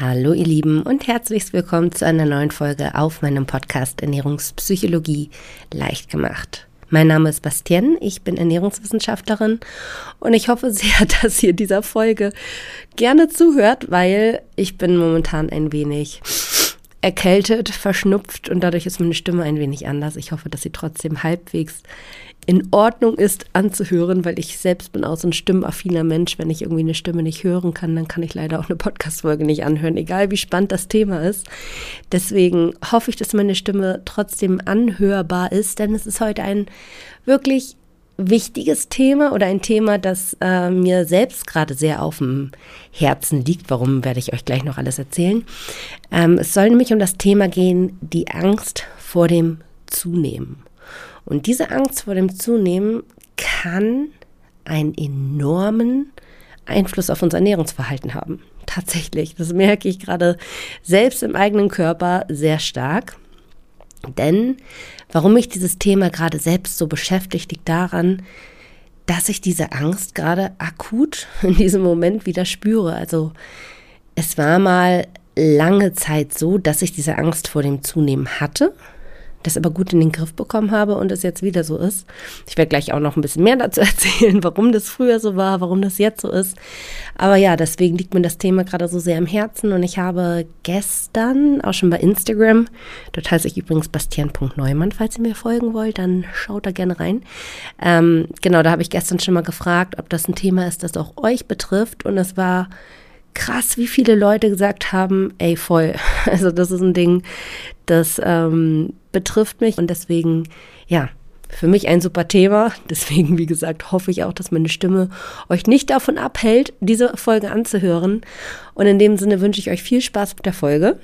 Hallo ihr Lieben und herzlich willkommen zu einer neuen Folge auf meinem Podcast Ernährungspsychologie leicht gemacht. Mein Name ist Bastien, ich bin Ernährungswissenschaftlerin und ich hoffe sehr, dass ihr dieser Folge gerne zuhört, weil ich bin momentan ein wenig erkältet, verschnupft und dadurch ist meine Stimme ein wenig anders. Ich hoffe, dass sie trotzdem halbwegs in Ordnung ist anzuhören, weil ich selbst bin auch so ein stimmaffiner Mensch. Wenn ich irgendwie eine Stimme nicht hören kann, dann kann ich leider auch eine Podcast-Folge nicht anhören, egal wie spannend das Thema ist. Deswegen hoffe ich, dass meine Stimme trotzdem anhörbar ist, denn es ist heute ein wirklich wichtiges Thema oder ein Thema, das äh, mir selbst gerade sehr auf dem Herzen liegt. Warum werde ich euch gleich noch alles erzählen? Ähm, es soll nämlich um das Thema gehen, die Angst vor dem Zunehmen. Und diese Angst vor dem Zunehmen kann einen enormen Einfluss auf unser Ernährungsverhalten haben. Tatsächlich, das merke ich gerade selbst im eigenen Körper sehr stark. Denn warum mich dieses Thema gerade selbst so beschäftigt, liegt daran, dass ich diese Angst gerade akut in diesem Moment wieder spüre. Also es war mal lange Zeit so, dass ich diese Angst vor dem Zunehmen hatte das aber gut in den Griff bekommen habe und es jetzt wieder so ist. Ich werde gleich auch noch ein bisschen mehr dazu erzählen, warum das früher so war, warum das jetzt so ist. Aber ja, deswegen liegt mir das Thema gerade so sehr im Herzen und ich habe gestern auch schon bei Instagram, dort heiße ich übrigens bastian.neumann, falls ihr mir folgen wollt, dann schaut da gerne rein. Ähm, genau, da habe ich gestern schon mal gefragt, ob das ein Thema ist, das auch euch betrifft und es war krass, wie viele Leute gesagt haben, ey, voll. Also das ist ein Ding, das ähm, betrifft mich und deswegen, ja, für mich ein super Thema. Deswegen, wie gesagt, hoffe ich auch, dass meine Stimme euch nicht davon abhält, diese Folge anzuhören. Und in dem Sinne wünsche ich euch viel Spaß mit der Folge.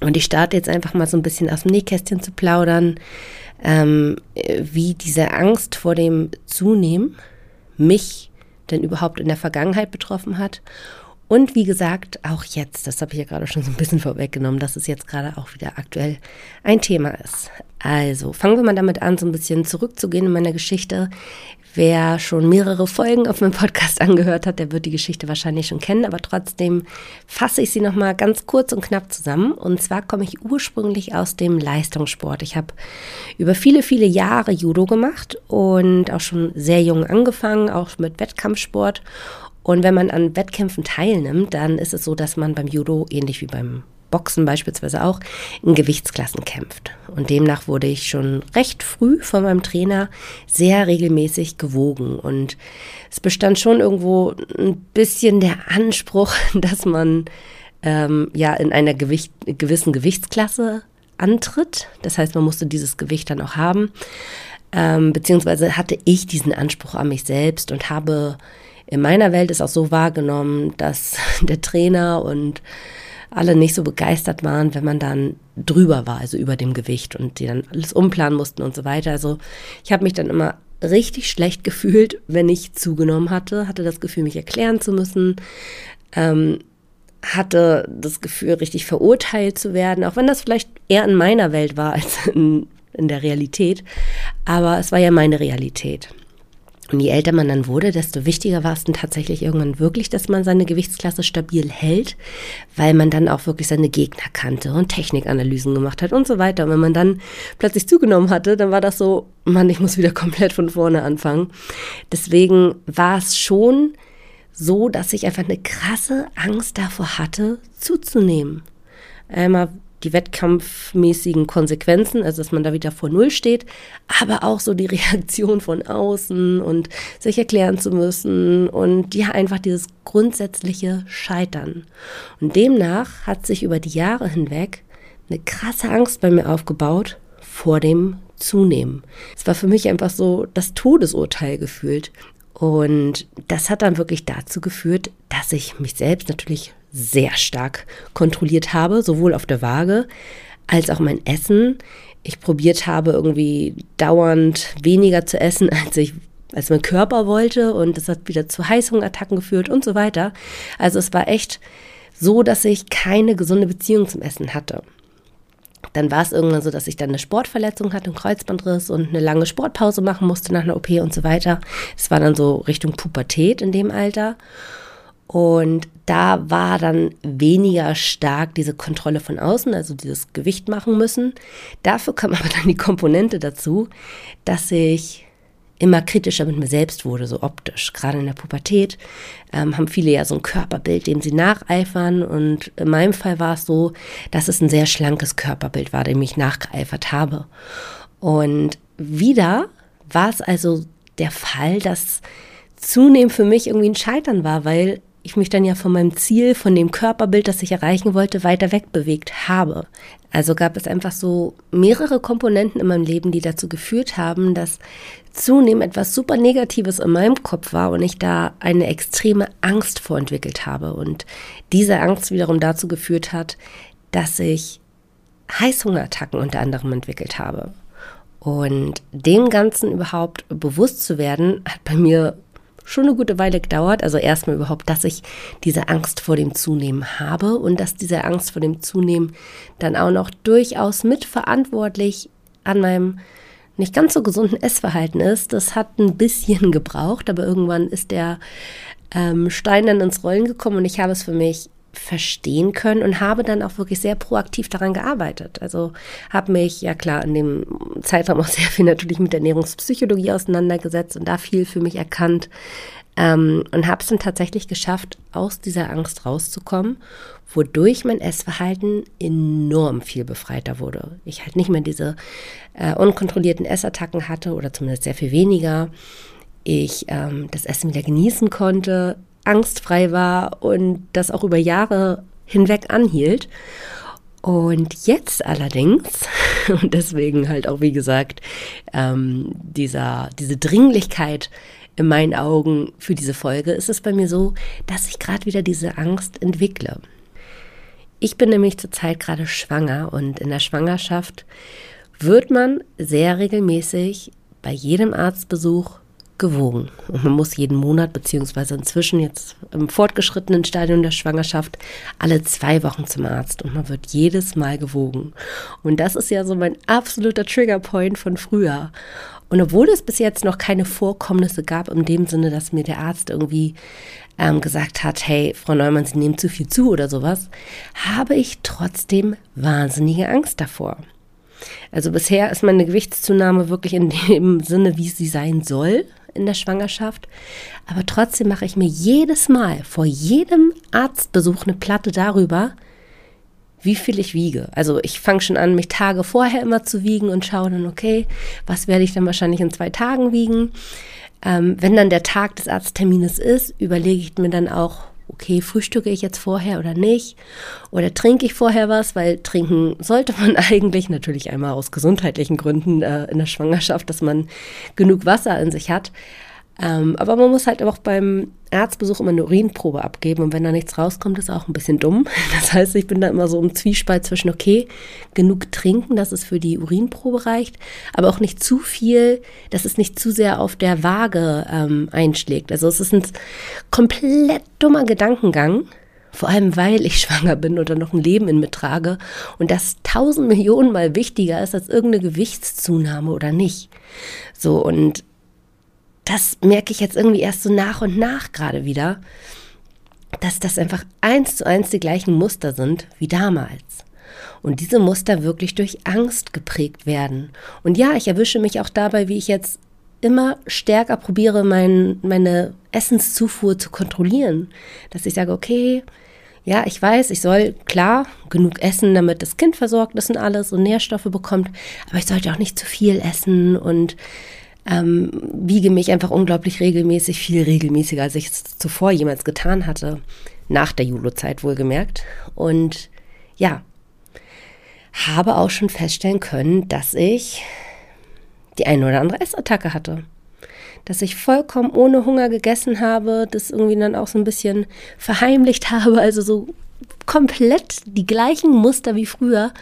Und ich starte jetzt einfach mal so ein bisschen aus dem Nähkästchen zu plaudern, ähm, wie diese Angst vor dem Zunehmen mich denn überhaupt in der Vergangenheit betroffen hat und wie gesagt, auch jetzt, das habe ich ja gerade schon so ein bisschen vorweggenommen, dass es jetzt gerade auch wieder aktuell ein Thema ist. Also fangen wir mal damit an, so ein bisschen zurückzugehen in meiner Geschichte. Wer schon mehrere Folgen auf meinem Podcast angehört hat, der wird die Geschichte wahrscheinlich schon kennen, aber trotzdem fasse ich sie nochmal ganz kurz und knapp zusammen. Und zwar komme ich ursprünglich aus dem Leistungssport. Ich habe über viele, viele Jahre Judo gemacht und auch schon sehr jung angefangen, auch mit Wettkampfsport und wenn man an Wettkämpfen teilnimmt, dann ist es so, dass man beim Judo, ähnlich wie beim Boxen beispielsweise auch, in Gewichtsklassen kämpft. Und demnach wurde ich schon recht früh von meinem Trainer sehr regelmäßig gewogen. Und es bestand schon irgendwo ein bisschen der Anspruch, dass man ähm, ja in einer Gewicht, gewissen Gewichtsklasse antritt. Das heißt, man musste dieses Gewicht dann auch haben. Ähm, beziehungsweise hatte ich diesen Anspruch an mich selbst und habe in meiner Welt ist auch so wahrgenommen, dass der Trainer und alle nicht so begeistert waren, wenn man dann drüber war, also über dem Gewicht und die dann alles umplanen mussten und so weiter. Also ich habe mich dann immer richtig schlecht gefühlt, wenn ich zugenommen hatte, hatte das Gefühl, mich erklären zu müssen, ähm, hatte das Gefühl, richtig verurteilt zu werden, auch wenn das vielleicht eher in meiner Welt war als in, in der Realität. Aber es war ja meine Realität. Und je älter man dann wurde, desto wichtiger war es dann tatsächlich irgendwann wirklich, dass man seine Gewichtsklasse stabil hält, weil man dann auch wirklich seine Gegner kannte und Technikanalysen gemacht hat und so weiter. Und wenn man dann plötzlich zugenommen hatte, dann war das so, Mann, ich muss wieder komplett von vorne anfangen. Deswegen war es schon so, dass ich einfach eine krasse Angst davor hatte, zuzunehmen. Einmal die wettkampfmäßigen Konsequenzen, also dass man da wieder vor Null steht, aber auch so die Reaktion von außen und sich erklären zu müssen und ja, einfach dieses grundsätzliche Scheitern. Und demnach hat sich über die Jahre hinweg eine krasse Angst bei mir aufgebaut vor dem Zunehmen. Es war für mich einfach so das Todesurteil gefühlt. Und das hat dann wirklich dazu geführt, dass ich mich selbst natürlich sehr stark kontrolliert habe, sowohl auf der Waage als auch mein Essen. Ich probiert habe, irgendwie dauernd weniger zu essen, als ich als mein Körper wollte und das hat wieder zu Heißhungerattacken geführt und so weiter. Also es war echt so, dass ich keine gesunde Beziehung zum Essen hatte. Dann war es irgendwann so, dass ich dann eine Sportverletzung hatte, einen Kreuzbandriss und eine lange Sportpause machen musste nach einer OP und so weiter. Es war dann so Richtung Pubertät in dem Alter. Und da war dann weniger stark diese Kontrolle von außen, also dieses Gewicht machen müssen. Dafür kam aber dann die Komponente dazu, dass ich immer kritischer mit mir selbst wurde, so optisch. Gerade in der Pubertät ähm, haben viele ja so ein Körperbild, dem sie nacheifern. Und in meinem Fall war es so, dass es ein sehr schlankes Körperbild war, dem ich nachgeeifert habe. Und wieder war es also der Fall, dass zunehmend für mich irgendwie ein Scheitern war, weil ich mich dann ja von meinem Ziel, von dem Körperbild, das ich erreichen wollte, weiter wegbewegt habe. Also gab es einfach so mehrere Komponenten in meinem Leben, die dazu geführt haben, dass zunehmend etwas super Negatives in meinem Kopf war und ich da eine extreme Angst vorentwickelt habe. Und diese Angst wiederum dazu geführt hat, dass ich Heißhungerattacken unter anderem entwickelt habe. Und dem Ganzen überhaupt bewusst zu werden, hat bei mir schon eine gute Weile gedauert. Also erstmal überhaupt, dass ich diese Angst vor dem Zunehmen habe und dass diese Angst vor dem Zunehmen dann auch noch durchaus mitverantwortlich an meinem nicht ganz so gesunden Essverhalten ist. Das hat ein bisschen gebraucht, aber irgendwann ist der ähm, Stein dann ins Rollen gekommen und ich habe es für mich verstehen können und habe dann auch wirklich sehr proaktiv daran gearbeitet. Also habe mich, ja klar, in dem Zeitraum auch sehr viel natürlich mit Ernährungspsychologie auseinandergesetzt und da viel für mich erkannt ähm, und habe es dann tatsächlich geschafft, aus dieser Angst rauszukommen, wodurch mein Essverhalten enorm viel befreiter wurde. Ich halt nicht mehr diese äh, unkontrollierten Essattacken hatte oder zumindest sehr viel weniger. Ich ähm, das Essen wieder genießen konnte, angstfrei war und das auch über Jahre hinweg anhielt. Und jetzt allerdings, und deswegen halt auch, wie gesagt, ähm, dieser, diese Dringlichkeit in meinen Augen für diese Folge, ist es bei mir so, dass ich gerade wieder diese Angst entwickle. Ich bin nämlich zurzeit gerade schwanger und in der Schwangerschaft wird man sehr regelmäßig bei jedem Arztbesuch gewogen. Und man muss jeden Monat, beziehungsweise inzwischen jetzt im fortgeschrittenen Stadium der Schwangerschaft, alle zwei Wochen zum Arzt und man wird jedes Mal gewogen. Und das ist ja so mein absoluter Triggerpoint von früher. Und obwohl es bis jetzt noch keine Vorkommnisse gab, in dem Sinne, dass mir der Arzt irgendwie ähm, gesagt hat, hey, Frau Neumann, Sie nehmen zu viel zu oder sowas, habe ich trotzdem wahnsinnige Angst davor. Also bisher ist meine Gewichtszunahme wirklich in dem Sinne, wie sie sein soll in der Schwangerschaft. Aber trotzdem mache ich mir jedes Mal vor jedem Arztbesuch eine Platte darüber, wie viel ich wiege. Also ich fange schon an, mich Tage vorher immer zu wiegen und schaue dann, okay, was werde ich dann wahrscheinlich in zwei Tagen wiegen. Ähm, wenn dann der Tag des Arzttermines ist, überlege ich mir dann auch, okay, frühstücke ich jetzt vorher oder nicht? Oder trinke ich vorher was? Weil trinken sollte man eigentlich natürlich einmal aus gesundheitlichen Gründen äh, in der Schwangerschaft, dass man genug Wasser in sich hat. Ähm, aber man muss halt auch beim Arztbesuch immer eine Urinprobe abgeben und wenn da nichts rauskommt, ist auch ein bisschen dumm. Das heißt, ich bin da immer so im Zwiespalt zwischen, okay, genug trinken, dass es für die Urinprobe reicht, aber auch nicht zu viel, dass es nicht zu sehr auf der Waage ähm, einschlägt. Also es ist ein komplett dummer Gedankengang. Vor allem, weil ich schwanger bin oder noch ein Leben in mir trage und das tausend Millionen mal wichtiger ist als irgendeine Gewichtszunahme oder nicht. So, und das merke ich jetzt irgendwie erst so nach und nach gerade wieder, dass das einfach eins zu eins die gleichen Muster sind wie damals. Und diese Muster wirklich durch Angst geprägt werden. Und ja, ich erwische mich auch dabei, wie ich jetzt immer stärker probiere, mein, meine Essenszufuhr zu kontrollieren. Dass ich sage, okay, ja, ich weiß, ich soll klar genug essen, damit das Kind versorgt ist und alles und Nährstoffe bekommt, aber ich sollte auch nicht zu viel essen und ähm, wiege mich einfach unglaublich regelmäßig, viel regelmäßiger, als ich es zuvor jemals getan hatte. Nach der Julo-Zeit wohlgemerkt. Und ja, habe auch schon feststellen können, dass ich die eine oder andere Essattacke hatte. Dass ich vollkommen ohne Hunger gegessen habe, das irgendwie dann auch so ein bisschen verheimlicht habe, also so komplett die gleichen Muster wie früher.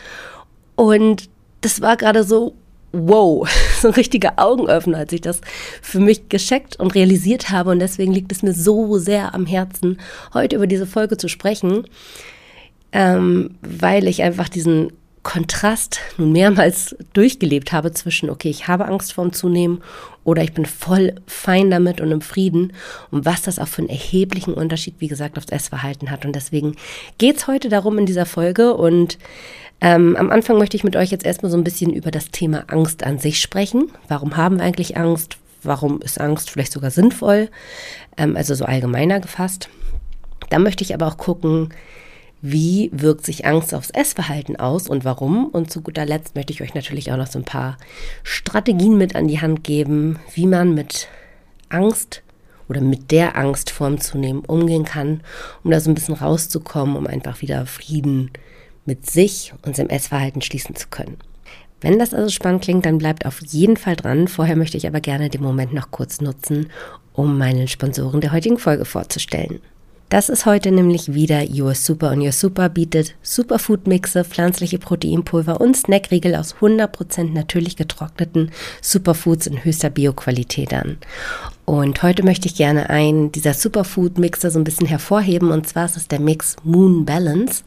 Und das war gerade so, wow, so ein richtiger Augenöffner, als ich das für mich gescheckt und realisiert habe. Und deswegen liegt es mir so sehr am Herzen, heute über diese Folge zu sprechen, ähm, weil ich einfach diesen Kontrast nun mehrmals durchgelebt habe zwischen, okay, ich habe Angst vorm Zunehmen oder ich bin voll fein damit und im Frieden und was das auch für einen erheblichen Unterschied, wie gesagt, aufs Essverhalten hat. Und deswegen geht es heute darum in dieser Folge und ähm, am Anfang möchte ich mit euch jetzt erstmal so ein bisschen über das Thema Angst an sich sprechen. Warum haben wir eigentlich Angst? Warum ist Angst vielleicht sogar sinnvoll? Ähm, also so allgemeiner gefasst. Dann möchte ich aber auch gucken, wie wirkt sich Angst aufs Essverhalten aus und warum. Und zu guter Letzt möchte ich euch natürlich auch noch so ein paar Strategien mit an die Hand geben, wie man mit Angst oder mit der Angst vorm Zunehmen umgehen kann, um da so ein bisschen rauszukommen, um einfach wieder Frieden mit sich und seinem Essverhalten schließen zu können. Wenn das also spannend klingt, dann bleibt auf jeden Fall dran. Vorher möchte ich aber gerne den Moment noch kurz nutzen, um meinen Sponsoren der heutigen Folge vorzustellen. Das ist heute nämlich wieder Your Super und Your Super bietet Superfood-Mixe, pflanzliche Proteinpulver und Snackriegel aus 100% natürlich getrockneten Superfoods in höchster Bioqualität an. Und heute möchte ich gerne einen dieser Superfood-Mixer so ein bisschen hervorheben. Und zwar ist es der Mix Moon Balance.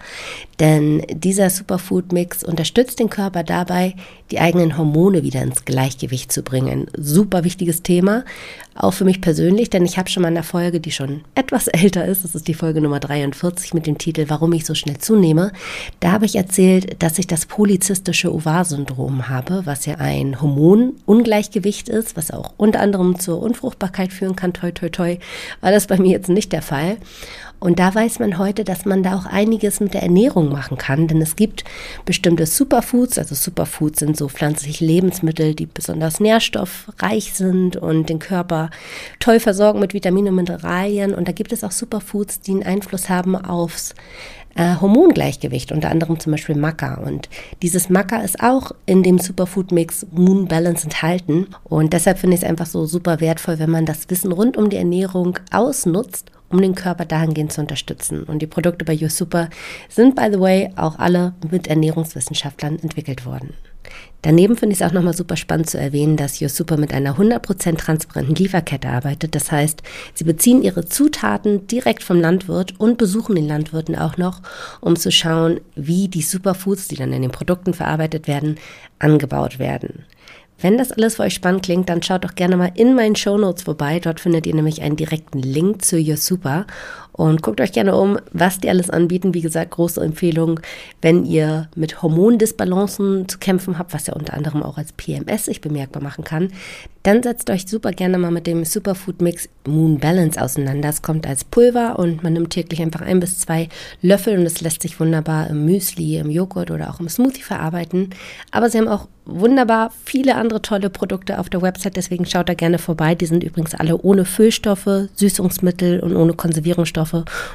Denn dieser Superfood-Mix unterstützt den Körper dabei, die eigenen Hormone wieder ins Gleichgewicht zu bringen. Super wichtiges Thema. Auch für mich persönlich, denn ich habe schon mal in der Folge, die schon etwas älter ist, das ist die Folge Nummer 43 mit dem Titel Warum ich so schnell zunehme. Da habe ich erzählt, dass ich das polyzystische Ovar-Syndrom habe, was ja ein Hormonungleichgewicht ist, was auch unter anderem zur Unfruchtbarkeit Fruchtbarkeit führen kann, toi, toi, toi, war das bei mir jetzt nicht der Fall. Und da weiß man heute, dass man da auch einiges mit der Ernährung machen kann, denn es gibt bestimmte Superfoods, also Superfoods sind so pflanzliche Lebensmittel, die besonders nährstoffreich sind und den Körper toll versorgen mit Vitaminen und Mineralien. Und da gibt es auch Superfoods, die einen Einfluss haben aufs äh, Hormongleichgewicht, unter anderem zum Beispiel Maca. Und dieses Maca ist auch in dem Superfood-Mix Moon Balance enthalten. Und deshalb finde ich es einfach so super wertvoll, wenn man das Wissen rund um die Ernährung ausnutzt, um den Körper dahingehend zu unterstützen. Und die Produkte bei YouSuper sind, by the way, auch alle mit Ernährungswissenschaftlern entwickelt worden. Daneben finde ich es auch nochmal super spannend zu erwähnen, dass YouSuper mit einer 100% transparenten Lieferkette arbeitet. Das heißt, sie beziehen ihre Zutaten direkt vom Landwirt und besuchen den Landwirten auch noch, um zu schauen, wie die Superfoods, die dann in den Produkten verarbeitet werden, angebaut werden. Wenn das alles für euch spannend klingt, dann schaut doch gerne mal in meinen Show Notes vorbei. Dort findet ihr nämlich einen direkten Link zu Your Super und guckt euch gerne um, was die alles anbieten. Wie gesagt, große Empfehlung, wenn ihr mit Hormondisbalancen zu kämpfen habt, was ja unter anderem auch als PMS sich bemerkbar machen kann, dann setzt euch super gerne mal mit dem Superfood Mix Moon Balance auseinander. Es kommt als Pulver und man nimmt täglich einfach ein bis zwei Löffel und es lässt sich wunderbar im Müsli, im Joghurt oder auch im Smoothie verarbeiten. Aber sie haben auch wunderbar viele andere tolle Produkte auf der Website, deswegen schaut da gerne vorbei. Die sind übrigens alle ohne Füllstoffe, Süßungsmittel und ohne Konservierungsstoffe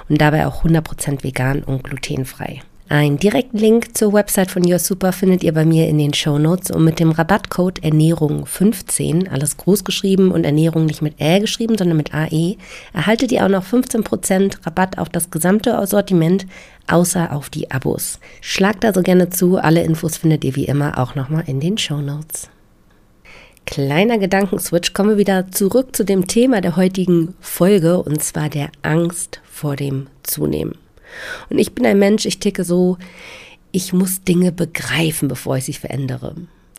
und dabei auch 100% vegan und glutenfrei. Einen direkten Link zur Website von Your Super findet ihr bei mir in den Show Notes und mit dem Rabattcode Ernährung15, alles groß geschrieben und Ernährung nicht mit Ä geschrieben, sondern mit AE, erhaltet ihr auch noch 15% Rabatt auf das gesamte Sortiment, außer auf die Abos. Schlagt also gerne zu, alle Infos findet ihr wie immer auch nochmal in den Show Notes. Kleiner Gedankenswitch, kommen wir wieder zurück zu dem Thema der heutigen Folge und zwar der Angst vor dem Zunehmen. Und ich bin ein Mensch, ich ticke so, ich muss Dinge begreifen, bevor ich sie verändere.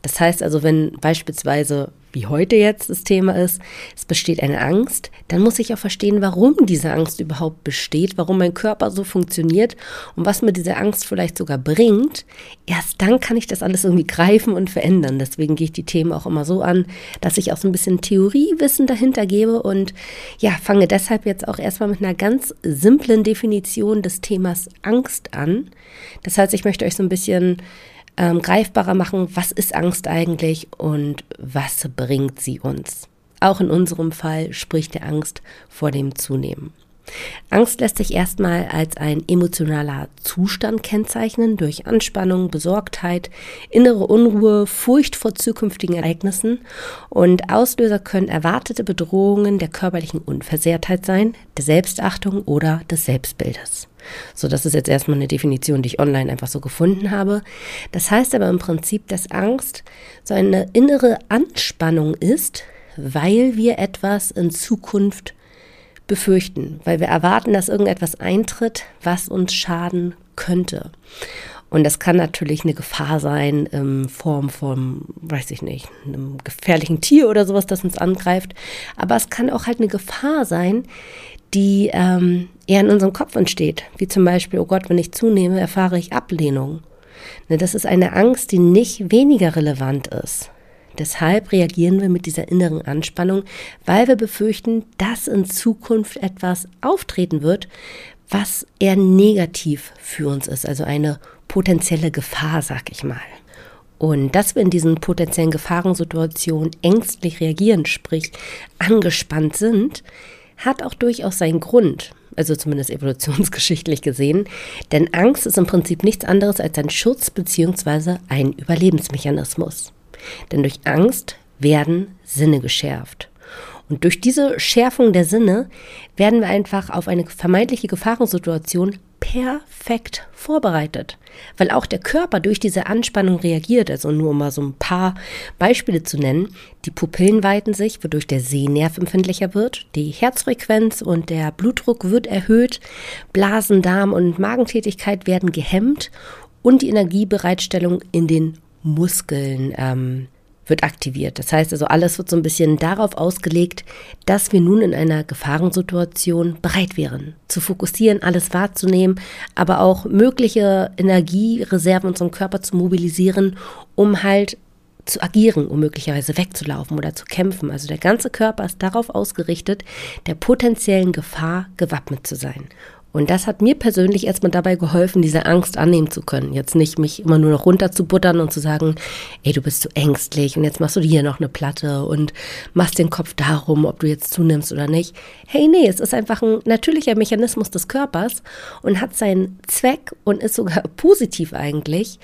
Das heißt also, wenn beispielsweise, wie heute jetzt das Thema ist, es besteht eine Angst, dann muss ich auch verstehen, warum diese Angst überhaupt besteht, warum mein Körper so funktioniert und was mir diese Angst vielleicht sogar bringt. Erst dann kann ich das alles irgendwie greifen und verändern. Deswegen gehe ich die Themen auch immer so an, dass ich auch so ein bisschen Theoriewissen dahinter gebe und ja, fange deshalb jetzt auch erstmal mit einer ganz simplen Definition des Themas Angst an. Das heißt, ich möchte euch so ein bisschen ähm, greifbarer machen, was ist Angst eigentlich und was bringt sie uns. Auch in unserem Fall spricht der Angst vor dem Zunehmen. Angst lässt sich erstmal als ein emotionaler Zustand kennzeichnen durch Anspannung, Besorgtheit, innere Unruhe, Furcht vor zukünftigen Ereignissen und Auslöser können erwartete Bedrohungen der körperlichen Unversehrtheit sein, der Selbstachtung oder des Selbstbildes. So, das ist jetzt erstmal eine Definition, die ich online einfach so gefunden habe. Das heißt aber im Prinzip, dass Angst so eine innere Anspannung ist, weil wir etwas in Zukunft befürchten, weil wir erwarten, dass irgendetwas eintritt, was uns schaden könnte. Und das kann natürlich eine Gefahr sein in Form von, weiß ich nicht, einem gefährlichen Tier oder sowas, das uns angreift. Aber es kann auch halt eine Gefahr sein, die ähm, eher in unserem Kopf entsteht. Wie zum Beispiel, oh Gott, wenn ich zunehme, erfahre ich Ablehnung. Ne, das ist eine Angst, die nicht weniger relevant ist. Deshalb reagieren wir mit dieser inneren Anspannung, weil wir befürchten, dass in Zukunft etwas auftreten wird, was eher negativ für uns ist, also eine potenzielle Gefahr, sag ich mal. Und dass wir in diesen potenziellen Gefahrensituationen ängstlich reagieren, sprich angespannt sind, hat auch durchaus seinen Grund, also zumindest evolutionsgeschichtlich gesehen, denn Angst ist im Prinzip nichts anderes als ein Schutz bzw. ein Überlebensmechanismus. Denn durch Angst werden Sinne geschärft. Und durch diese Schärfung der Sinne werden wir einfach auf eine vermeintliche Gefahrensituation perfekt vorbereitet, weil auch der Körper durch diese Anspannung reagiert. Also nur um mal so ein paar Beispiele zu nennen. Die Pupillen weiten sich, wodurch der Sehnerv empfindlicher wird. Die Herzfrequenz und der Blutdruck wird erhöht. Blasen, Darm und Magentätigkeit werden gehemmt und die Energiebereitstellung in den Muskeln ähm, wird aktiviert. Das heißt also, alles wird so ein bisschen darauf ausgelegt, dass wir nun in einer Gefahrensituation bereit wären, zu fokussieren, alles wahrzunehmen, aber auch mögliche Energiereserven unserem Körper zu mobilisieren, um halt zu agieren, um möglicherweise wegzulaufen oder zu kämpfen. Also der ganze Körper ist darauf ausgerichtet, der potenziellen Gefahr gewappnet zu sein. Und das hat mir persönlich erstmal dabei geholfen, diese Angst annehmen zu können. Jetzt nicht mich immer nur noch runterzubuttern und zu sagen, ey, du bist zu ängstlich und jetzt machst du dir hier noch eine Platte und machst den Kopf darum, ob du jetzt zunimmst oder nicht. Hey, nee, es ist einfach ein natürlicher Mechanismus des Körpers und hat seinen Zweck und ist sogar positiv eigentlich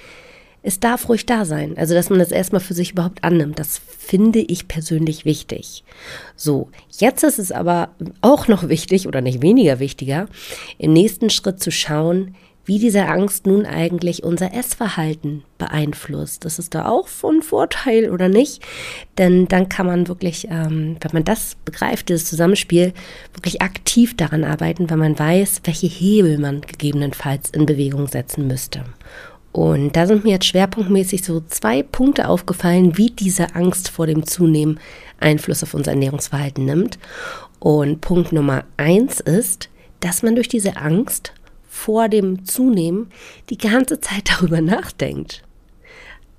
es darf ruhig da sein. Also, dass man das erstmal für sich überhaupt annimmt. Das finde ich persönlich wichtig. So, jetzt ist es aber auch noch wichtig oder nicht weniger wichtiger, im nächsten Schritt zu schauen, wie diese Angst nun eigentlich unser Essverhalten beeinflusst. Das ist da auch von Vorteil oder nicht? Denn dann kann man wirklich, ähm, wenn man das begreift, dieses Zusammenspiel, wirklich aktiv daran arbeiten, weil man weiß, welche Hebel man gegebenenfalls in Bewegung setzen müsste. Und da sind mir jetzt schwerpunktmäßig so zwei Punkte aufgefallen, wie diese Angst vor dem Zunehmen Einfluss auf unser Ernährungsverhalten nimmt. Und Punkt Nummer eins ist, dass man durch diese Angst vor dem Zunehmen die ganze Zeit darüber nachdenkt.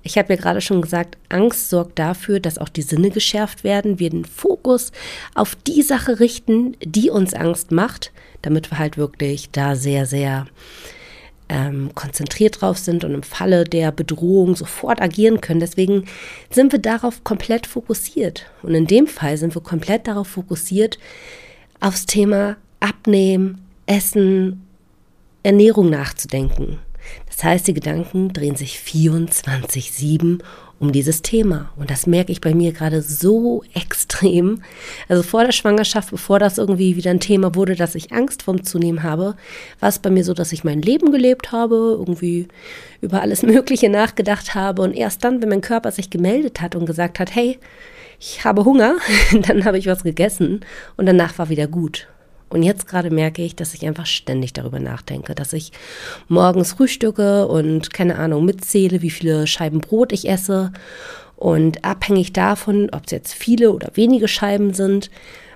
Ich habe ja gerade schon gesagt, Angst sorgt dafür, dass auch die Sinne geschärft werden, wir den Fokus auf die Sache richten, die uns Angst macht, damit wir halt wirklich da sehr, sehr ähm, konzentriert drauf sind und im Falle der Bedrohung sofort agieren können. Deswegen sind wir darauf komplett fokussiert. Und in dem Fall sind wir komplett darauf fokussiert, aufs Thema Abnehmen, Essen, Ernährung nachzudenken. Das heißt, die Gedanken drehen sich 24-7 um dieses Thema. Und das merke ich bei mir gerade so extrem. Also vor der Schwangerschaft, bevor das irgendwie wieder ein Thema wurde, dass ich Angst vorm Zunehmen habe, war es bei mir so, dass ich mein Leben gelebt habe, irgendwie über alles Mögliche nachgedacht habe. Und erst dann, wenn mein Körper sich gemeldet hat und gesagt hat, hey, ich habe Hunger, dann habe ich was gegessen und danach war wieder gut. Und jetzt gerade merke ich, dass ich einfach ständig darüber nachdenke, dass ich morgens frühstücke und keine Ahnung mitzähle, wie viele Scheiben Brot ich esse. Und abhängig davon, ob es jetzt viele oder wenige Scheiben sind,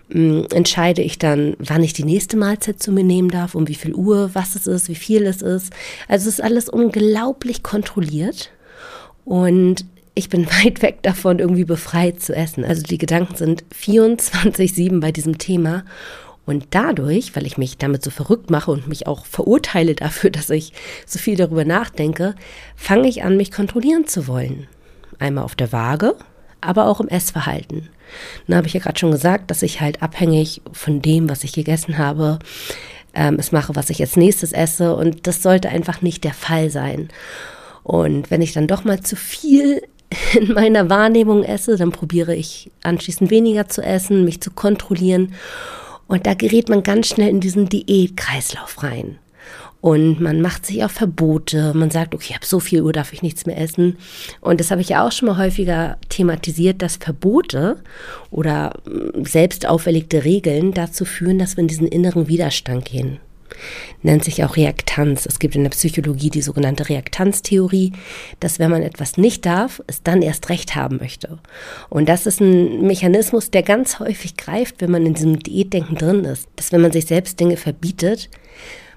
mm, entscheide ich dann, wann ich die nächste Mahlzeit zu mir nehmen darf, um wie viel Uhr, was es ist, wie viel es ist. Also es ist alles unglaublich kontrolliert. Und ich bin weit weg davon, irgendwie befreit zu essen. Also die Gedanken sind 24-7 bei diesem Thema. Und dadurch, weil ich mich damit so verrückt mache und mich auch verurteile dafür, dass ich so viel darüber nachdenke, fange ich an, mich kontrollieren zu wollen. Einmal auf der Waage, aber auch im Essverhalten. Dann habe ich ja gerade schon gesagt, dass ich halt abhängig von dem, was ich gegessen habe, ähm, es mache, was ich als nächstes esse. Und das sollte einfach nicht der Fall sein. Und wenn ich dann doch mal zu viel in meiner Wahrnehmung esse, dann probiere ich anschließend weniger zu essen, mich zu kontrollieren und da gerät man ganz schnell in diesen Diätkreislauf rein. Und man macht sich auch Verbote. Man sagt, okay, ab so viel Uhr darf ich nichts mehr essen. Und das habe ich ja auch schon mal häufiger thematisiert, dass Verbote oder mm, selbst auferlegte Regeln dazu führen, dass wir in diesen inneren Widerstand gehen. Nennt sich auch Reaktanz. Es gibt in der Psychologie die sogenannte Reaktanztheorie, dass wenn man etwas nicht darf, es dann erst recht haben möchte. Und das ist ein Mechanismus, der ganz häufig greift, wenn man in diesem Diätdenken drin ist. Dass wenn man sich selbst Dinge verbietet,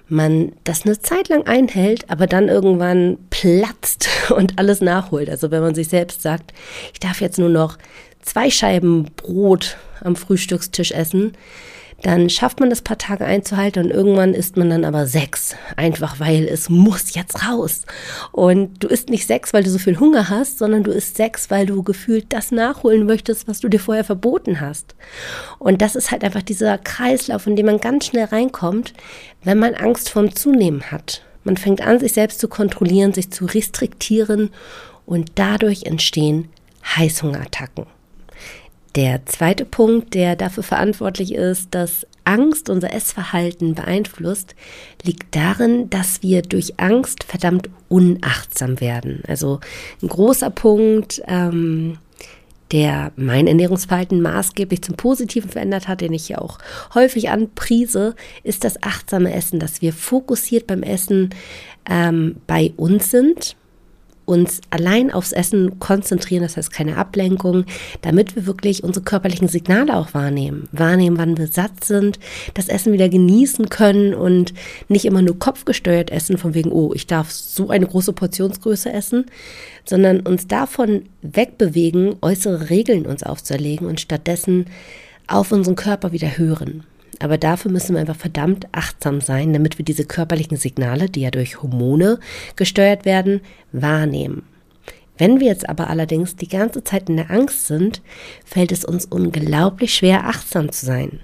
man das eine Zeit lang einhält, aber dann irgendwann platzt und alles nachholt. Also wenn man sich selbst sagt, ich darf jetzt nur noch zwei Scheiben Brot am Frühstückstisch essen, dann schafft man das paar Tage einzuhalten und irgendwann isst man dann aber sechs. Einfach weil es muss jetzt raus. Und du isst nicht sechs, weil du so viel Hunger hast, sondern du isst sechs, weil du gefühlt das nachholen möchtest, was du dir vorher verboten hast. Und das ist halt einfach dieser Kreislauf, in dem man ganz schnell reinkommt, wenn man Angst vorm Zunehmen hat. Man fängt an, sich selbst zu kontrollieren, sich zu restriktieren und dadurch entstehen Heißhungerattacken. Der zweite Punkt, der dafür verantwortlich ist, dass Angst unser Essverhalten beeinflusst, liegt darin, dass wir durch Angst verdammt unachtsam werden. Also ein großer Punkt, ähm, der mein Ernährungsverhalten maßgeblich zum Positiven verändert hat, den ich ja auch häufig anpriese, ist das achtsame Essen, dass wir fokussiert beim Essen ähm, bei uns sind uns allein aufs Essen konzentrieren, das heißt keine Ablenkung, damit wir wirklich unsere körperlichen Signale auch wahrnehmen. Wahrnehmen, wann wir satt sind, das Essen wieder genießen können und nicht immer nur kopfgesteuert essen, von wegen, oh, ich darf so eine große Portionsgröße essen, sondern uns davon wegbewegen, äußere Regeln uns aufzuerlegen und stattdessen auf unseren Körper wieder hören. Aber dafür müssen wir einfach verdammt achtsam sein, damit wir diese körperlichen Signale, die ja durch Hormone gesteuert werden, wahrnehmen. Wenn wir jetzt aber allerdings die ganze Zeit in der Angst sind, fällt es uns unglaublich schwer, achtsam zu sein.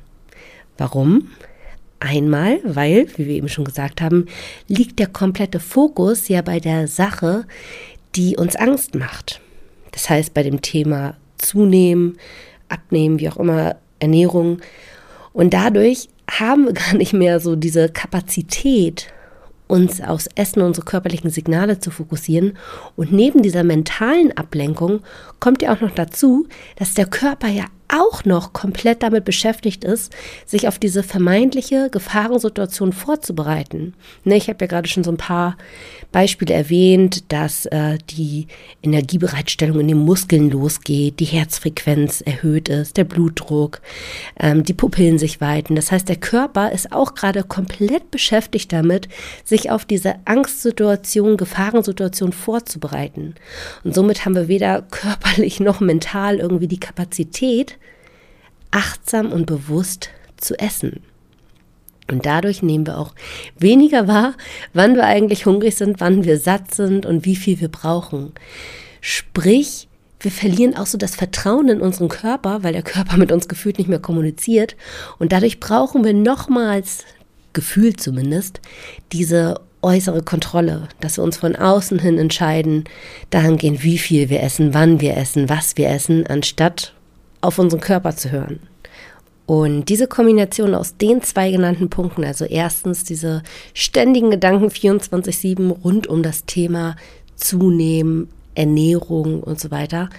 Warum? Einmal, weil, wie wir eben schon gesagt haben, liegt der komplette Fokus ja bei der Sache, die uns Angst macht. Das heißt, bei dem Thema Zunehmen, Abnehmen, wie auch immer, Ernährung und dadurch haben wir gar nicht mehr so diese Kapazität, uns aufs Essen, unsere körperlichen Signale zu fokussieren. Und neben dieser mentalen Ablenkung kommt ja auch noch dazu, dass der Körper ja auch noch komplett damit beschäftigt ist, sich auf diese vermeintliche Gefahrensituation vorzubereiten. Ne, ich habe ja gerade schon so ein paar Beispiele erwähnt, dass äh, die Energiebereitstellung in den Muskeln losgeht, die Herzfrequenz erhöht ist, der Blutdruck, ähm, die Pupillen sich weiten. Das heißt, der Körper ist auch gerade komplett beschäftigt damit, sich auf diese Angstsituation, Gefahrensituation vorzubereiten. Und somit haben wir weder körperlich noch mental irgendwie die Kapazität, achtsam und bewusst zu essen. Und dadurch nehmen wir auch weniger wahr, wann wir eigentlich hungrig sind, wann wir satt sind und wie viel wir brauchen. Sprich, wir verlieren auch so das Vertrauen in unseren Körper, weil der Körper mit uns gefühlt nicht mehr kommuniziert. Und dadurch brauchen wir nochmals, gefühlt zumindest, diese äußere Kontrolle, dass wir uns von außen hin entscheiden, dahingehend, wie viel wir essen, wann wir essen, was wir essen, anstatt auf unseren Körper zu hören. Und diese Kombination aus den zwei genannten Punkten, also erstens diese ständigen Gedanken 24-7 rund um das Thema Zunehmen, Ernährung und so weiter,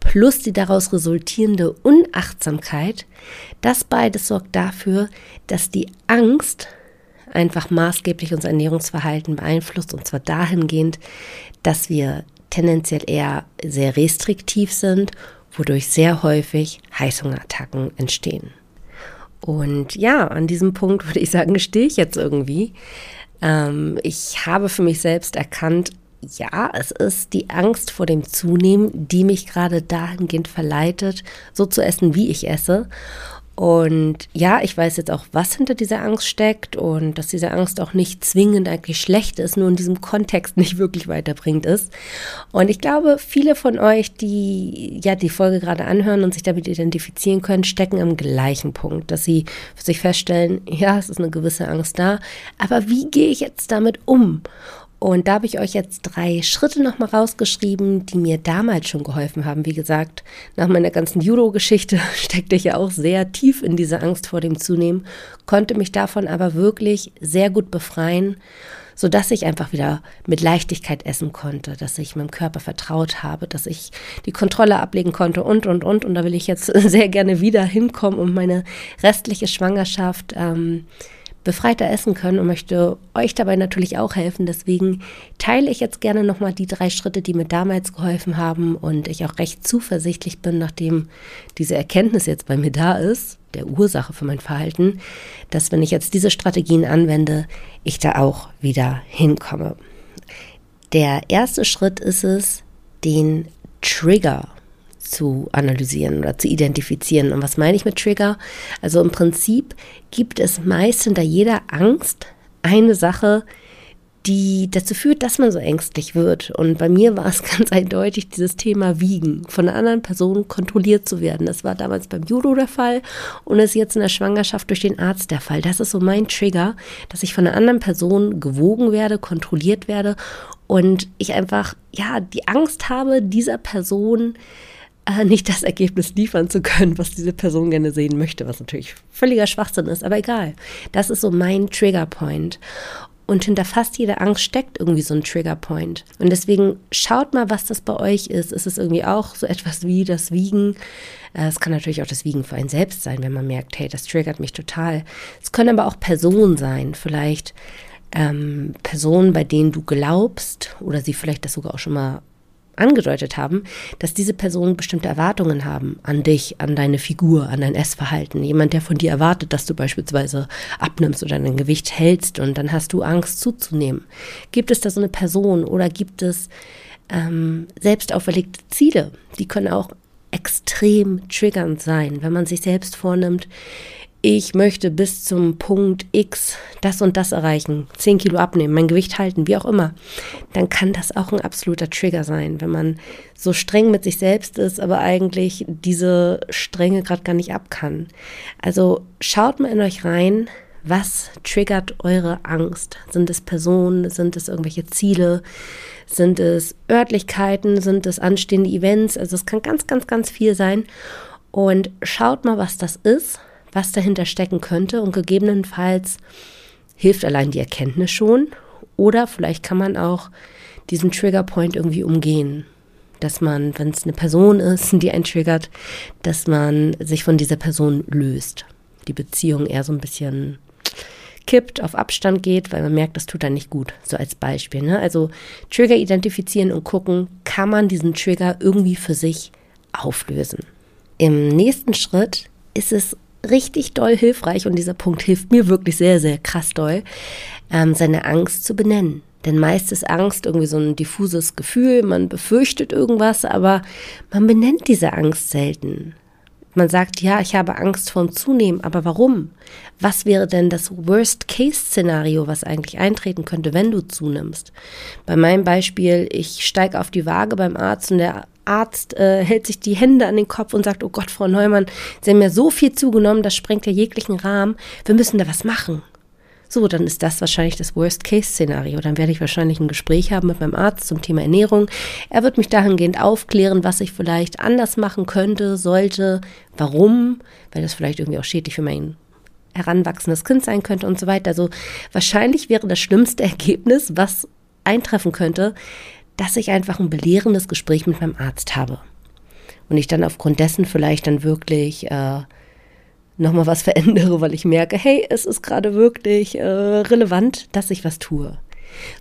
plus die daraus resultierende Unachtsamkeit, das beides sorgt dafür, dass die Angst einfach maßgeblich unser Ernährungsverhalten beeinflusst und zwar dahingehend, dass wir tendenziell eher sehr restriktiv sind wodurch sehr häufig Heißhungerattacken entstehen. Und ja, an diesem Punkt würde ich sagen, stehe ich jetzt irgendwie. Ähm, ich habe für mich selbst erkannt, ja, es ist die Angst vor dem Zunehmen, die mich gerade dahingehend verleitet, so zu essen, wie ich esse. Und ja, ich weiß jetzt auch, was hinter dieser Angst steckt und dass diese Angst auch nicht zwingend eigentlich schlecht ist, nur in diesem Kontext nicht wirklich weiterbringt ist. Und ich glaube, viele von euch, die ja die Folge gerade anhören und sich damit identifizieren können, stecken am gleichen Punkt, dass sie für sich feststellen, ja, es ist eine gewisse Angst da, aber wie gehe ich jetzt damit um? Und da habe ich euch jetzt drei Schritte nochmal rausgeschrieben, die mir damals schon geholfen haben. Wie gesagt, nach meiner ganzen Judo-Geschichte steckte ich ja auch sehr tief in diese Angst vor dem Zunehmen, konnte mich davon aber wirklich sehr gut befreien, sodass ich einfach wieder mit Leichtigkeit essen konnte, dass ich meinem Körper vertraut habe, dass ich die Kontrolle ablegen konnte und, und, und. Und da will ich jetzt sehr gerne wieder hinkommen und meine restliche Schwangerschaft ähm, befreiter essen können und möchte euch dabei natürlich auch helfen. Deswegen teile ich jetzt gerne nochmal die drei Schritte, die mir damals geholfen haben und ich auch recht zuversichtlich bin, nachdem diese Erkenntnis jetzt bei mir da ist, der Ursache für mein Verhalten, dass wenn ich jetzt diese Strategien anwende, ich da auch wieder hinkomme. Der erste Schritt ist es, den Trigger zu analysieren oder zu identifizieren. Und was meine ich mit Trigger? Also im Prinzip gibt es meist hinter jeder Angst eine Sache, die dazu führt, dass man so ängstlich wird. Und bei mir war es ganz eindeutig dieses Thema Wiegen, von einer anderen Person kontrolliert zu werden. Das war damals beim Judo der Fall und ist jetzt in der Schwangerschaft durch den Arzt der Fall. Das ist so mein Trigger, dass ich von einer anderen Person gewogen werde, kontrolliert werde und ich einfach, ja, die Angst habe, dieser Person äh, nicht das Ergebnis liefern zu können, was diese Person gerne sehen möchte, was natürlich völliger Schwachsinn ist, aber egal. Das ist so mein Triggerpoint. Und hinter fast jeder Angst steckt irgendwie so ein Triggerpoint. Und deswegen schaut mal, was das bei euch ist. Ist es irgendwie auch so etwas wie das Wiegen? Äh, es kann natürlich auch das Wiegen für einen selbst sein, wenn man merkt, hey, das triggert mich total. Es können aber auch Personen sein. Vielleicht ähm, Personen, bei denen du glaubst oder sie vielleicht das sogar auch schon mal angedeutet haben, dass diese Personen bestimmte Erwartungen haben an dich, an deine Figur, an dein Essverhalten. Jemand, der von dir erwartet, dass du beispielsweise abnimmst oder dein Gewicht hältst und dann hast du Angst zuzunehmen. Gibt es da so eine Person oder gibt es ähm, selbst auferlegte Ziele? Die können auch extrem triggernd sein, wenn man sich selbst vornimmt, ich möchte bis zum Punkt X das und das erreichen, 10 Kilo abnehmen, mein Gewicht halten, wie auch immer, dann kann das auch ein absoluter Trigger sein, wenn man so streng mit sich selbst ist, aber eigentlich diese Strenge gerade gar nicht ab kann. Also schaut mal in euch rein, was triggert eure Angst? Sind es Personen? Sind es irgendwelche Ziele? Sind es Örtlichkeiten? Sind es anstehende Events? Also es kann ganz, ganz, ganz viel sein. Und schaut mal, was das ist was dahinter stecken könnte und gegebenenfalls hilft allein die Erkenntnis schon oder vielleicht kann man auch diesen Triggerpoint irgendwie umgehen. Dass man, wenn es eine Person ist, die einen triggert, dass man sich von dieser Person löst. Die Beziehung eher so ein bisschen kippt, auf Abstand geht, weil man merkt, das tut dann nicht gut. So als Beispiel. Ne? Also Trigger identifizieren und gucken, kann man diesen Trigger irgendwie für sich auflösen. Im nächsten Schritt ist es richtig doll hilfreich und dieser Punkt hilft mir wirklich sehr, sehr krass doll, ähm, seine Angst zu benennen. Denn meist ist Angst irgendwie so ein diffuses Gefühl, man befürchtet irgendwas, aber man benennt diese Angst selten. Man sagt, ja, ich habe Angst vorm Zunehmen, aber warum? Was wäre denn das Worst-Case-Szenario, was eigentlich eintreten könnte, wenn du zunimmst? Bei meinem Beispiel, ich steige auf die Waage beim Arzt und der Arzt äh, hält sich die Hände an den Kopf und sagt, oh Gott, Frau Neumann, Sie haben ja so viel zugenommen, das sprengt ja jeglichen Rahmen, wir müssen da was machen. So, dann ist das wahrscheinlich das Worst-Case-Szenario. Dann werde ich wahrscheinlich ein Gespräch haben mit meinem Arzt zum Thema Ernährung. Er wird mich dahingehend aufklären, was ich vielleicht anders machen könnte, sollte, warum, weil das vielleicht irgendwie auch schädlich für mein heranwachsendes Kind sein könnte und so weiter. Also wahrscheinlich wäre das schlimmste Ergebnis, was eintreffen könnte, dass ich einfach ein belehrendes Gespräch mit meinem Arzt habe. Und ich dann aufgrund dessen vielleicht dann wirklich äh, nochmal was verändere, weil ich merke, hey, es ist gerade wirklich äh, relevant, dass ich was tue.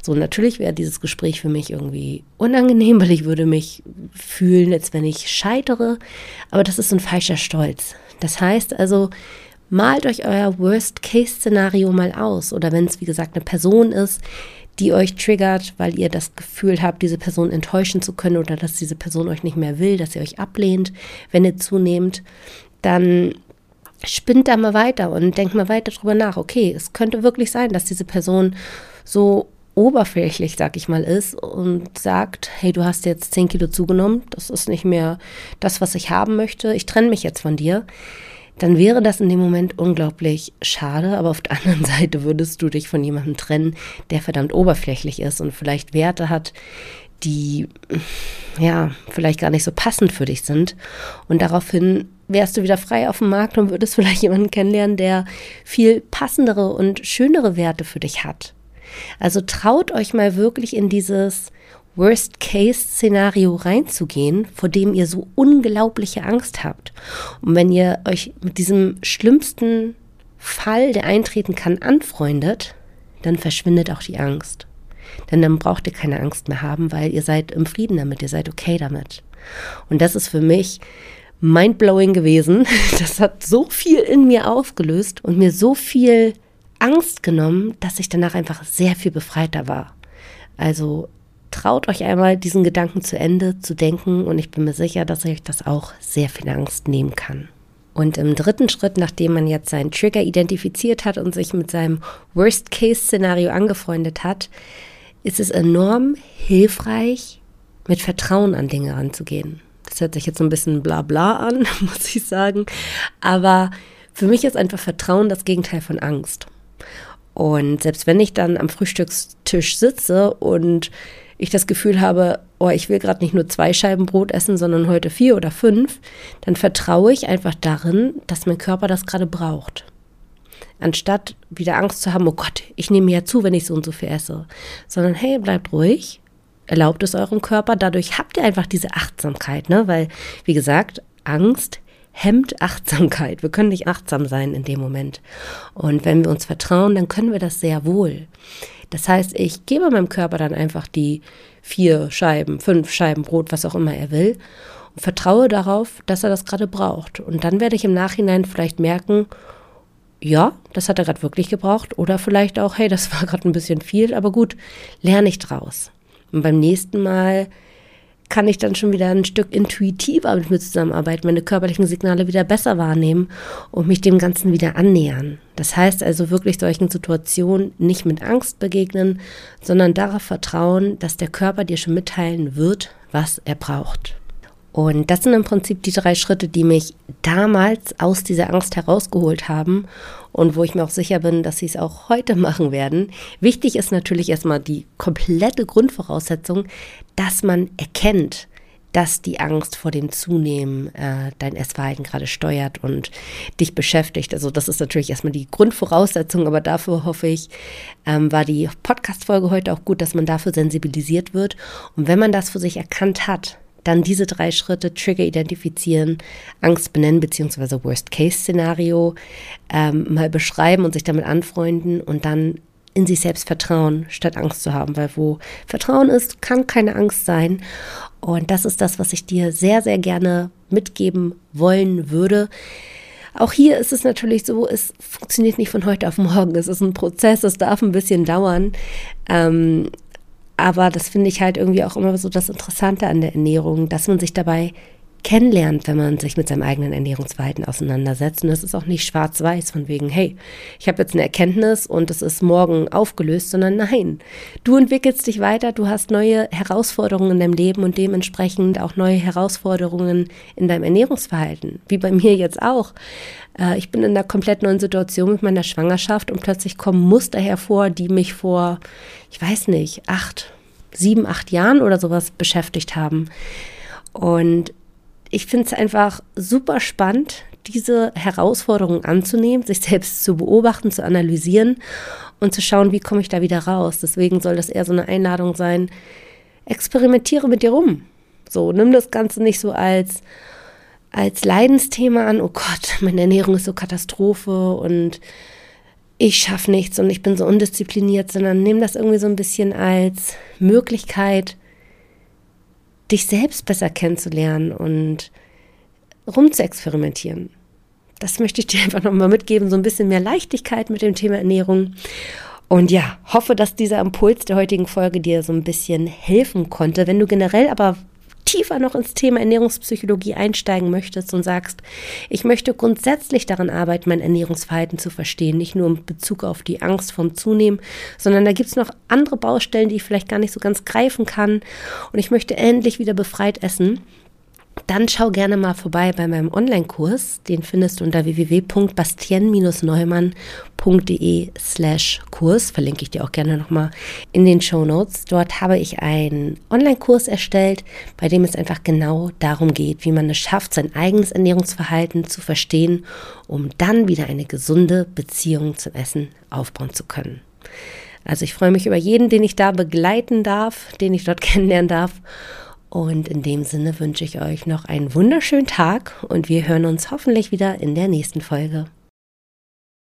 So, natürlich wäre dieses Gespräch für mich irgendwie unangenehm, weil ich würde mich fühlen, als wenn ich scheitere. Aber das ist ein falscher Stolz. Das heißt also, malt euch euer Worst-Case-Szenario mal aus. Oder wenn es, wie gesagt, eine Person ist, die euch triggert, weil ihr das Gefühl habt, diese Person enttäuschen zu können oder dass diese Person euch nicht mehr will, dass ihr euch ablehnt, wenn ihr zunehmt, dann spinnt da mal weiter und denkt mal weiter drüber nach. Okay, es könnte wirklich sein, dass diese Person so oberflächlich, sag ich mal, ist und sagt, hey, du hast jetzt 10 Kilo zugenommen, das ist nicht mehr das, was ich haben möchte, ich trenne mich jetzt von dir dann wäre das in dem Moment unglaublich schade, aber auf der anderen Seite würdest du dich von jemandem trennen, der verdammt oberflächlich ist und vielleicht Werte hat, die ja vielleicht gar nicht so passend für dich sind. Und daraufhin wärst du wieder frei auf dem Markt und würdest vielleicht jemanden kennenlernen, der viel passendere und schönere Werte für dich hat. Also traut euch mal wirklich in dieses Worst-Case-Szenario reinzugehen, vor dem ihr so unglaubliche Angst habt. Und wenn ihr euch mit diesem schlimmsten Fall, der eintreten kann, anfreundet, dann verschwindet auch die Angst. Denn dann braucht ihr keine Angst mehr haben, weil ihr seid im Frieden damit, ihr seid okay damit. Und das ist für mich mindblowing gewesen. Das hat so viel in mir aufgelöst und mir so viel Angst genommen, dass ich danach einfach sehr viel befreiter war. Also traut euch einmal, diesen Gedanken zu Ende zu denken und ich bin mir sicher, dass euch das auch sehr viel Angst nehmen kann. Und im dritten Schritt, nachdem man jetzt seinen Trigger identifiziert hat und sich mit seinem Worst-Case-Szenario angefreundet hat, ist es enorm hilfreich, mit Vertrauen an Dinge ranzugehen. Das hört sich jetzt so ein bisschen bla bla an, muss ich sagen. Aber für mich ist einfach Vertrauen das Gegenteil von Angst. Und selbst wenn ich dann am Frühstückstisch sitze und ich das Gefühl habe, oh, ich will gerade nicht nur zwei Scheiben Brot essen, sondern heute vier oder fünf, dann vertraue ich einfach darin, dass mein Körper das gerade braucht. Anstatt wieder Angst zu haben, oh Gott, ich nehme ja zu, wenn ich so und so viel esse, sondern hey, bleibt ruhig, erlaubt es eurem Körper, dadurch habt ihr einfach diese Achtsamkeit, ne? Weil, wie gesagt, Angst hemmt Achtsamkeit. Wir können nicht achtsam sein in dem Moment. Und wenn wir uns vertrauen, dann können wir das sehr wohl. Das heißt, ich gebe meinem Körper dann einfach die vier Scheiben, fünf Scheiben Brot, was auch immer er will, und vertraue darauf, dass er das gerade braucht. Und dann werde ich im Nachhinein vielleicht merken, ja, das hat er gerade wirklich gebraucht. Oder vielleicht auch, hey, das war gerade ein bisschen viel, aber gut, lerne ich draus. Und beim nächsten Mal kann ich dann schon wieder ein Stück intuitiver mit mir zusammenarbeiten, meine körperlichen Signale wieder besser wahrnehmen und mich dem Ganzen wieder annähern. Das heißt also wirklich solchen Situationen nicht mit Angst begegnen, sondern darauf vertrauen, dass der Körper dir schon mitteilen wird, was er braucht. Und das sind im Prinzip die drei Schritte, die mich damals aus dieser Angst herausgeholt haben und wo ich mir auch sicher bin, dass sie es auch heute machen werden. Wichtig ist natürlich erstmal die komplette Grundvoraussetzung, dass man erkennt, dass die Angst vor dem Zunehmen äh, dein Essverhalten gerade steuert und dich beschäftigt. Also das ist natürlich erstmal die Grundvoraussetzung, aber dafür hoffe ich, ähm, war die Podcast-Folge heute auch gut, dass man dafür sensibilisiert wird. Und wenn man das für sich erkannt hat, dann diese drei Schritte, Trigger identifizieren, Angst benennen beziehungsweise Worst-Case-Szenario ähm, mal beschreiben und sich damit anfreunden und dann in sich selbst vertrauen, statt Angst zu haben, weil wo Vertrauen ist, kann keine Angst sein. Und das ist das, was ich dir sehr, sehr gerne mitgeben wollen würde. Auch hier ist es natürlich so, es funktioniert nicht von heute auf morgen. Es ist ein Prozess, es darf ein bisschen dauern. Ähm, aber das finde ich halt irgendwie auch immer so das Interessante an der Ernährung, dass man sich dabei kennenlernt, wenn man sich mit seinem eigenen Ernährungsverhalten auseinandersetzt. Und das ist auch nicht schwarz-weiß von wegen, hey, ich habe jetzt eine Erkenntnis und es ist morgen aufgelöst, sondern nein, du entwickelst dich weiter, du hast neue Herausforderungen in deinem Leben und dementsprechend auch neue Herausforderungen in deinem Ernährungsverhalten, wie bei mir jetzt auch. Äh, ich bin in einer komplett neuen Situation mit meiner Schwangerschaft und plötzlich kommen Muster hervor, die mich vor, ich weiß nicht, acht, sieben, acht Jahren oder sowas beschäftigt haben. Und ich finde es einfach super spannend, diese Herausforderungen anzunehmen, sich selbst zu beobachten, zu analysieren und zu schauen, wie komme ich da wieder raus. Deswegen soll das eher so eine Einladung sein, experimentiere mit dir rum. So, nimm das Ganze nicht so als, als Leidensthema an, oh Gott, meine Ernährung ist so Katastrophe und ich schaffe nichts und ich bin so undiszipliniert, sondern nimm das irgendwie so ein bisschen als Möglichkeit, dich selbst besser kennenzulernen und rumzuexperimentieren. Das möchte ich dir einfach nochmal mitgeben, so ein bisschen mehr Leichtigkeit mit dem Thema Ernährung. Und ja, hoffe, dass dieser Impuls der heutigen Folge dir so ein bisschen helfen konnte. Wenn du generell aber tiefer noch ins Thema Ernährungspsychologie einsteigen möchtest und sagst, ich möchte grundsätzlich daran arbeiten, mein Ernährungsverhalten zu verstehen, nicht nur in Bezug auf die Angst vom Zunehmen, sondern da gibt es noch andere Baustellen, die ich vielleicht gar nicht so ganz greifen kann. Und ich möchte endlich wieder befreit essen, dann schau gerne mal vorbei bei meinem Online-Kurs. Den findest du unter www.bastien-neumann.de slash Kurs. Verlinke ich dir auch gerne nochmal in den Show Notes. Dort habe ich einen Online-Kurs erstellt, bei dem es einfach genau darum geht, wie man es schafft, sein eigenes Ernährungsverhalten zu verstehen, um dann wieder eine gesunde Beziehung zum Essen aufbauen zu können. Also ich freue mich über jeden, den ich da begleiten darf, den ich dort kennenlernen darf. Und in dem Sinne wünsche ich euch noch einen wunderschönen Tag und wir hören uns hoffentlich wieder in der nächsten Folge.